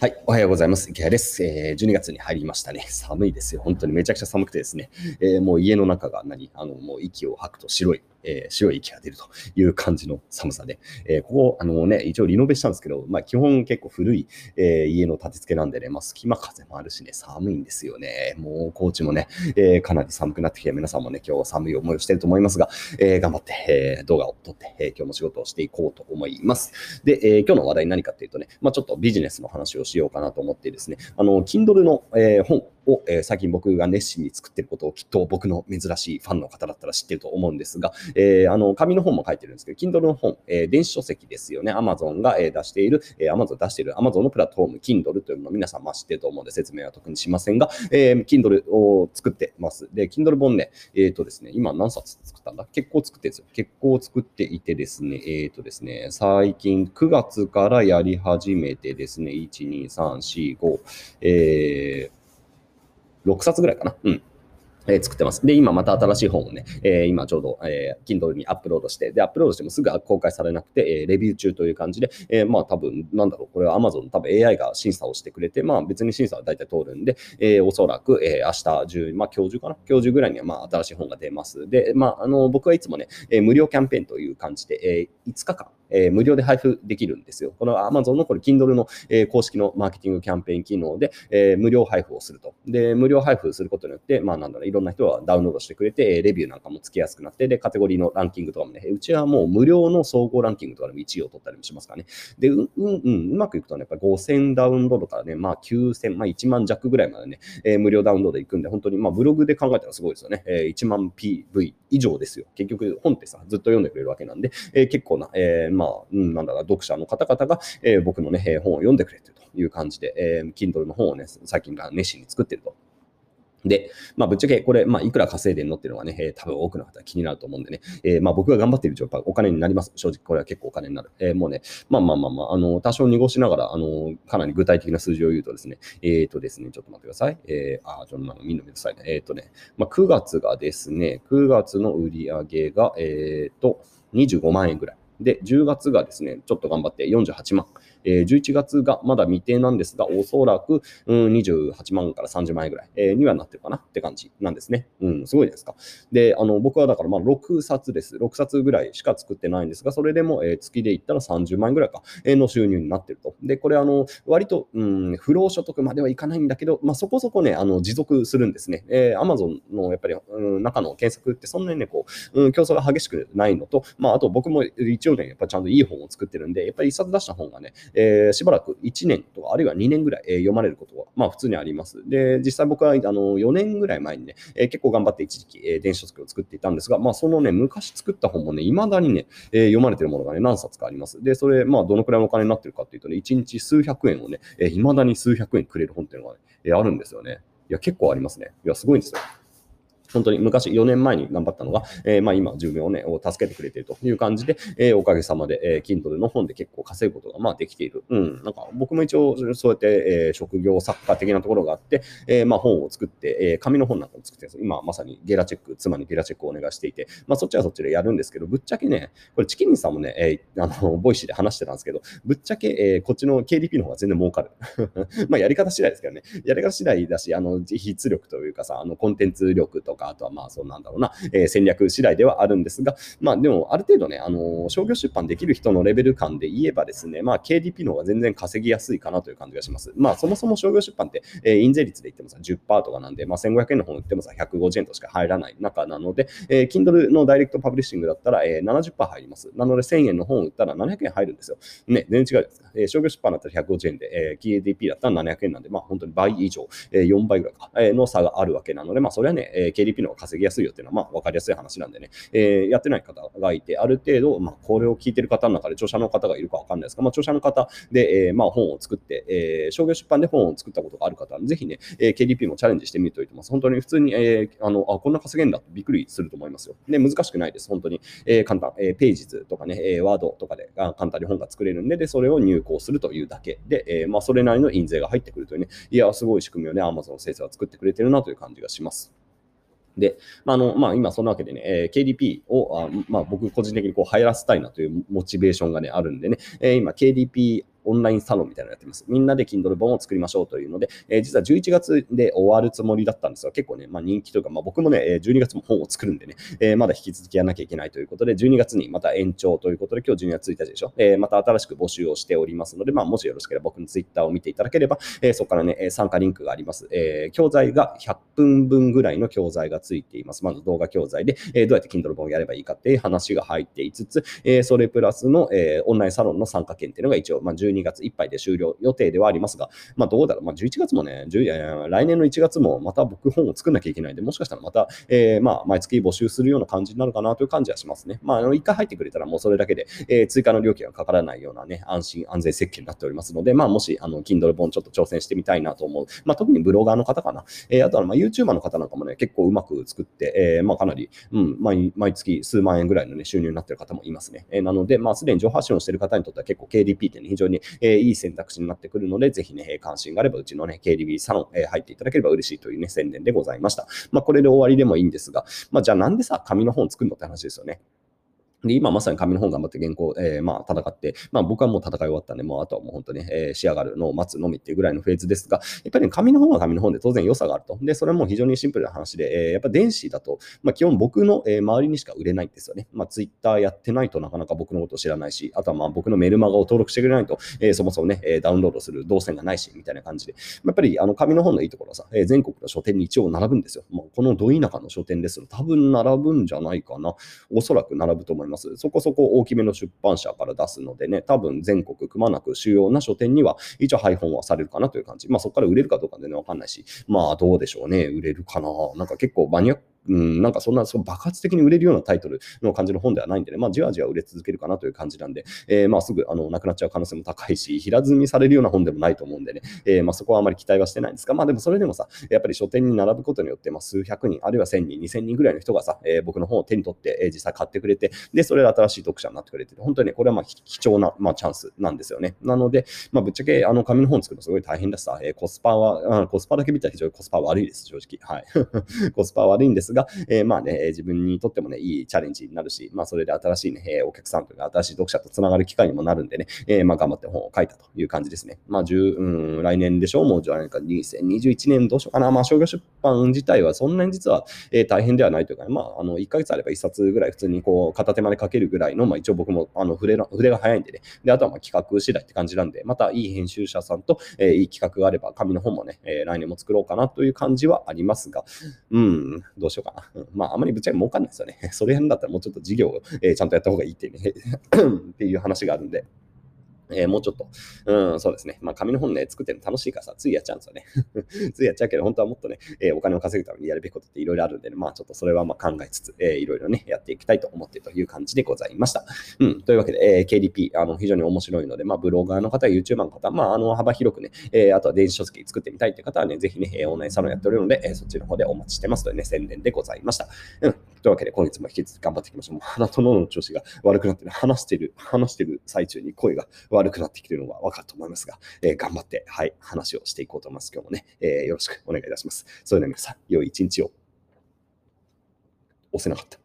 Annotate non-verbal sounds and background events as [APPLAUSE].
はい、おはようございます。池谷です、えー。12月に入りましたね。[LAUGHS] 寒いですよ。本当にめちゃくちゃ寒くてですね。えー、もう家の中が何？あの、もう息を吐くと白いえー、白い息が出るという感じの寒さで、えー、ここ、あのね、一応リノベしたんですけど、まあ基本結構古い、えー、家の建て付けなんでね、まあ隙間風もあるしね、寒いんですよね。もう高知もね、え、かなり寒くなってきて、皆さんもね、今日は寒い思いをしてると思いますが、えー、頑張って、えー、動画を撮って、えー、今日も仕事をしていこうと思います。で、えー、今日の話題何かっていうとね、まあちょっとビジネスの話をしようかなと思ってですね、あの、Kindle の、えー、本を、えー、最近僕が熱心に作ってることをきっと僕の珍しいファンの方だったら知ってると思うんですが、えー、あの、紙の本も書いてるんですけど、Kindle の本、えー、電子書籍ですよね。Amazon が、えー、出している、えー、Amazon 出している Amazon のプラットフォーム Kindle というのを皆さんま知ってると思うんで説明は特にしませんが、えー、Kindle を作ってます。で、Kindle 本ね、えっ、ー、とですね、今何冊作ったんだ？結構作ってるんですよ。結構作っていてですね、えっ、ー、とですね、最近9月からやり始めてですね、1、2、3、4、5、えー、6冊ぐらいかな。うん。えー、作ってます。で、今また新しい本をね、えー、今ちょうど、えー、Kindle にアップロードして、で、アップロードしてもすぐ公開されなくて、えー、レビュー中という感じで、えー、まあ多分、なんだろう、これは Amazon 多分 AI が審査をしてくれて、まあ別に審査は大体通るんで、えー、おそらく、えー、明日中、まあ今日中かな？今日中ぐらいにはまあ新しい本が出ます。で、まああの、僕はいつもね、えー、無料キャンペーンという感じで、えー、5日間、えー、無料で配布できるんですよ。この Amazon のこれ Kindle の、えー、公式のマーケティングキャンペーン機能で、えー、無料配布をすると。で、無料配布することによって、まあなんだろう、いろんな人がダウンロードしてくれて、レビューなんかもつけやすくなって、で、カテゴリーのランキングとかもね、うちはもう無料の総合ランキングとかでも1位を取ったりもしますからね。で、うん、うん、うん、うまくいくとね、やっぱ5000ダウンロードからね、まあ9000、まあ1万弱ぐらいまでね、えー、無料ダウンロードいくんで、本当に、まあブログで考えたらすごいですよね。えー、1万 PV 以上ですよ。結局、本ってさ、ずっと読んでくれるわけなんで、えー、結構な、えー、まあ、うん、なんだろう、読者の方々が、えー、僕のね、本を読んでくれてるという感じで、えー、Kindle の本をね、最近から熱心に作ってると。で、まあ、ぶっちゃけこれ、まあ、いくら稼いでんのっていうのはね、えー、多分多くの方は気になると思うんでね、えー、まあ、僕が頑張っている以上、お金になります。正直、これは結構お金になる。えー、もうね、まあまあまあまあ、あの、多少濁しながら、あの、かなり具体的な数字を言うとですね、えっ、ー、とですね、ちょっと待ってください。えー、あ、ちょっと見んのめんどくさいね。えっ、ー、とね、まあ、9月がですね、9月の売り上げが、えっ、ー、と、25万円ぐらい。で、10月がですね、ちょっと頑張って48万。えー、11月がまだ未定なんですが、おそらく、うん、28万から30万円ぐらい、えー、にはなってるかなって感じなんですね。うん、すごいですか。で、あの、僕はだからまあ6冊です。6冊ぐらいしか作ってないんですが、それでも、えー、月で言ったら30万円ぐらいか、えー、の収入になってると。で、これあの、割と、うん、不労所得まではいかないんだけど、まあそこそこね、あの、持続するんですね。えー、Amazon のやっぱり、うん、中の検索ってそんなにね、こう、うん、競争が激しくないのと、まああと僕も一応ね、やっぱちゃんといい本を作ってるんで、やっぱり一冊出した本がね、えー、しばらく1年とか、あるいは2年ぐらい、え読まれることは、まあ普通にあります。で、実際僕はあの4年ぐらい前にね、え結構頑張って一時期、え電子書籍を作っていたんですが、まあそのね、昔作った本もね、未だにね、え読まれてるものがね、何冊かあります。で、それ、まあどのくらいのお金になってるかっていうとね、1日数百円をね、え未だに数百円くれる本っていうのがね、えあるんですよね。いや、結構ありますね。いや、すごいんですよ。本当に昔4年前に頑張ったのが、えー、まあ今自分をね、を助けてくれているという感じで、えー、おかげさまで、えー、Kindle の本で結構稼ぐことがまあできている。うん。なんか僕も一応そうやって、えー、職業作家的なところがあって、えー、まあ本を作って、えー、紙の本なんかを作って今まさにゲラチェック、妻にゲラチェックをお願いしていて、まあそっちはそっちでやるんですけど、ぶっちゃけね、これちきりんさんもね、えー、あの、 Voicy で話してたんですけど、ぶっちゃけ、えー、こっちの KDP の方が全然儲かる。[LAUGHS] まあやり方次第ですけどね。やり方次第だし、あの、筆力というかさ、あの、コンテンツ力とか、あとはまあそんなんだろうな、えー、戦略次第ではあるんですが、まあでもある程度ね、あの商業出版できる人のレベル感で言えばですね、まあ KDP の方が全然稼ぎやすいかなという感じがします。まあそもそも商業出版って、えー、印税率で言ってもさ、10%とかなんで、まあ1500円の本売ってもさ、150円としか入らない中なので、えー、Kindle のダイレクトパブリッシングだったら、えー、70%入ります。なので1000円の本売ったら700円入るんですよ。ね、全然違うですか。えー、商業出版だったら150円で、えー、KDP だったら700円なんで、まあ本当に倍以上、えー、4倍ぐらいか、えー、の差があるわけなので、まあそれはね、えー、KDP の方が稼ぎやすいよっていうのは、まあ分かりやすい話なんでね、えー、やってない方がいて、ある程度、まあ、これを聞いてる方の中で著者の方がいるかわかんないですが、まあ、著者の方で、えー、まあ、本を作って、えー、商業出版で本を作ったことがある方は、ぜひね、えー、KDP もチャレンジしてみるといてます。本当に普通に、えー、あの、あ、こんな稼げんだってびっくりすると思いますよ。で、難しくないです。本当に、えー、簡単、えー、ページ図とかね、えー、ワードとかで簡単に本が作れるんで、で、それを入稿するというだけで、えー、まあ、それなりの印税が入ってくるというね、いや、すごい仕組みをね、Amazon 先生は作ってくれてるなという感じがします。で、まあのまあ、今そんなわけでね、えー、KDP をあ、まあ、僕個人的にこう流行らせたいなというモチベーションがね、あるんでね、えー、今 KDP オンラインサロンみたいなのやってます。みんなで Kindle 本を作りましょうというので、えー、実は11月で終わるつもりだったんですが、結構ね、まあ、人気というか、まあ、僕もね、12月も本を作るんでね、えー、まだ引き続きやらなきゃいけないということで、12月にまた延長ということで、今日12月1日でしょ。えー、また新しく募集をしておりますので、まあ、もしよろしければ僕の Twitter を見ていただければ、えー、そこからね、参加リンクがあります。えー、教材が100分分ぐらいの教材がついています。まず動画教材で、えー、どうやって Kindle 本をやればいいかっていう話が入っていつつ、えー、それプラスの、えー、オンラインサロンの参加券っていうのが一応、まあ、12月いっぱいで終了予定ではありますが、まあ、どうだろう、まあ、11月もね、来年の1月もまた僕本を作んなきゃいけないんで、もしかしたらまた、えー、まあ、毎月募集するような感じになるかなという感じはしますね。まあ、あの、1回入ってくれたらもうそれだけで、えー、追加の料金がかからないようなね、安心安全設計になっておりますので、まあ、もし、あの、Kindle 本ちょっと挑戦してみたいなと思う。まあ、特にブロガーの方かな。えー、あとは、まあ、YouTuber の方なんかもね、結構うまく作って、えー、まあ、かなり、うん、毎毎月数万円ぐらいのね、収入になってる方もいますね。えー、なので、まあ、すでに情報発信をしている方にとっては結構 KDP ってね、非常に、えー、いい選択肢になってくるので、ぜひね、関心があれば、うちのね、KDB サロン、えー、入っていただければ嬉しいというね、宣伝でございました。まあ、これで終わりでもいいんですが、まあ、じゃあなんでさ、紙の本作るのって話ですよね。で、今まさに紙の本頑張って原稿、えー、まあ戦って、まあ僕はもう戦い終わったんで、もうあとはもう本当に、えー、仕上がるのを待つのみっていうぐらいのフェーズですが、やっぱり、ね、紙の本は紙の本で当然良さがあると。で、それはもう非常にシンプルな話で、えー、やっぱ電子だと、まあ基本僕の、えー、周りにしか売れないんですよね。まあツイッターやってないとなかなか僕のことを知らないし、あとはまあ僕のメルマガを登録してくれないと、えー、そもそもね、えダウンロードする動線がないし、みたいな感じで、やっぱりあの紙の本のいいところはさ、え、全国の書店に一応並ぶんですよ。まあ、このど田舎の書店です多分並ぶんじゃないかな。おそらく並ぶと思います。ますそこそこ大きめの出版社から出すのでね、多分全国くまなく主要な書店には一応配本はされるかなという感じ。まあそこから売れるかどうか全然わかんないし、まあどうでしょうね、売れるかな。なんか結構マニアックうん、なんかそんなそ爆発的に売れるようなタイトルの感じの本ではないんでね、まあ、じわじわ売れ続けるかなという感じなんで、えー、まあすぐあのなくなっちゃう可能性も高いし、平積みされるような本でもないと思うんでね、えー、まあそこはあまり期待はしてないんですが、まあでもそれでもさ、やっぱり書店に並ぶことによって、まあ、数百人、あるいは1000人、2000人ぐらいの人がさ、えー、僕の本を手に取って、えー、実際買ってくれて、で、それで新しい読者になってくれて本当にね、これはまあ貴重な、まあ、チャンスなんですよね。なので、まあ、ぶっちゃけあの紙の本作るのすごい大変だしさ、えー、コスパは、コスパだけ見たら非常にコスパ悪いです、正直。はい。[LAUGHS] コスパ悪いんですが、えー、まあね、自分にとってもね、いいチャレンジになるし、まあ、それで新しいね、えお客さんというか、新しい読者とつながる機会にもなるんでね、えー、まあ、頑張って本を書いたという感じですね。まあ、10、うん、来年でしょう、もうじゃないか、2021年どうしようかな。まあ、商業出版自体はそんなに実は、えー、大変ではないというか、ね、まあ、あの、1ヶ月あれば1冊ぐらい普通にこう、片手間で書けるぐらいの、まあ、一応僕も、あの、筆の、筆が早いんでね。で、あとはまあ、企画次第って感じなんで、またいい編集者さんと、えー、いい企画があれば、紙の本もね、えー、来年も作ろうかなという感じはありますが、うん、どうしようかな。うん、まあ、あまりぶっちゃけ儲かんないですよね。[LAUGHS] それ辺だったらもうちょっと事業を、えー、ちゃんとやった方がいいっていうね [LAUGHS] っていう話があるんで。えー、もうちょっと、うん、そうですね。まあ、紙の本ね、作ってるの楽しいからさ、ついやっちゃうんですよね。[LAUGHS] ついやっちゃうけど、本当はもっとね、えー、お金を稼ぐためにやるべきことっていろいろあるんで、ね、まあ、ちょっとそれはまあ考えつつ、えー、いろいろね、やっていきたいと思っているという感じでございました。うん、というわけで、えー、KDP、あの、非常に面白いので、まあ、ブロガーの方、YouTuber の方、まあ、あの、幅広くね、えー、あとは電子書籍作ってみたいという方はね、ぜひね、オンラインサロンやっておるので、えー、そっちの方でお待ちしてますというね、宣伝でございました。うん、というわけで、今月も引き続き頑張っていきましょう。鼻と喉の調子が悪くなってる、話してる、話してる最中に声が悪くなってきてるのは分かると思いますが、えー、頑張って、はい、話をしていこうと思います。今日もね、えー、よろしくお願いいたします。それでは皆さん、良い一日を。押せなかった。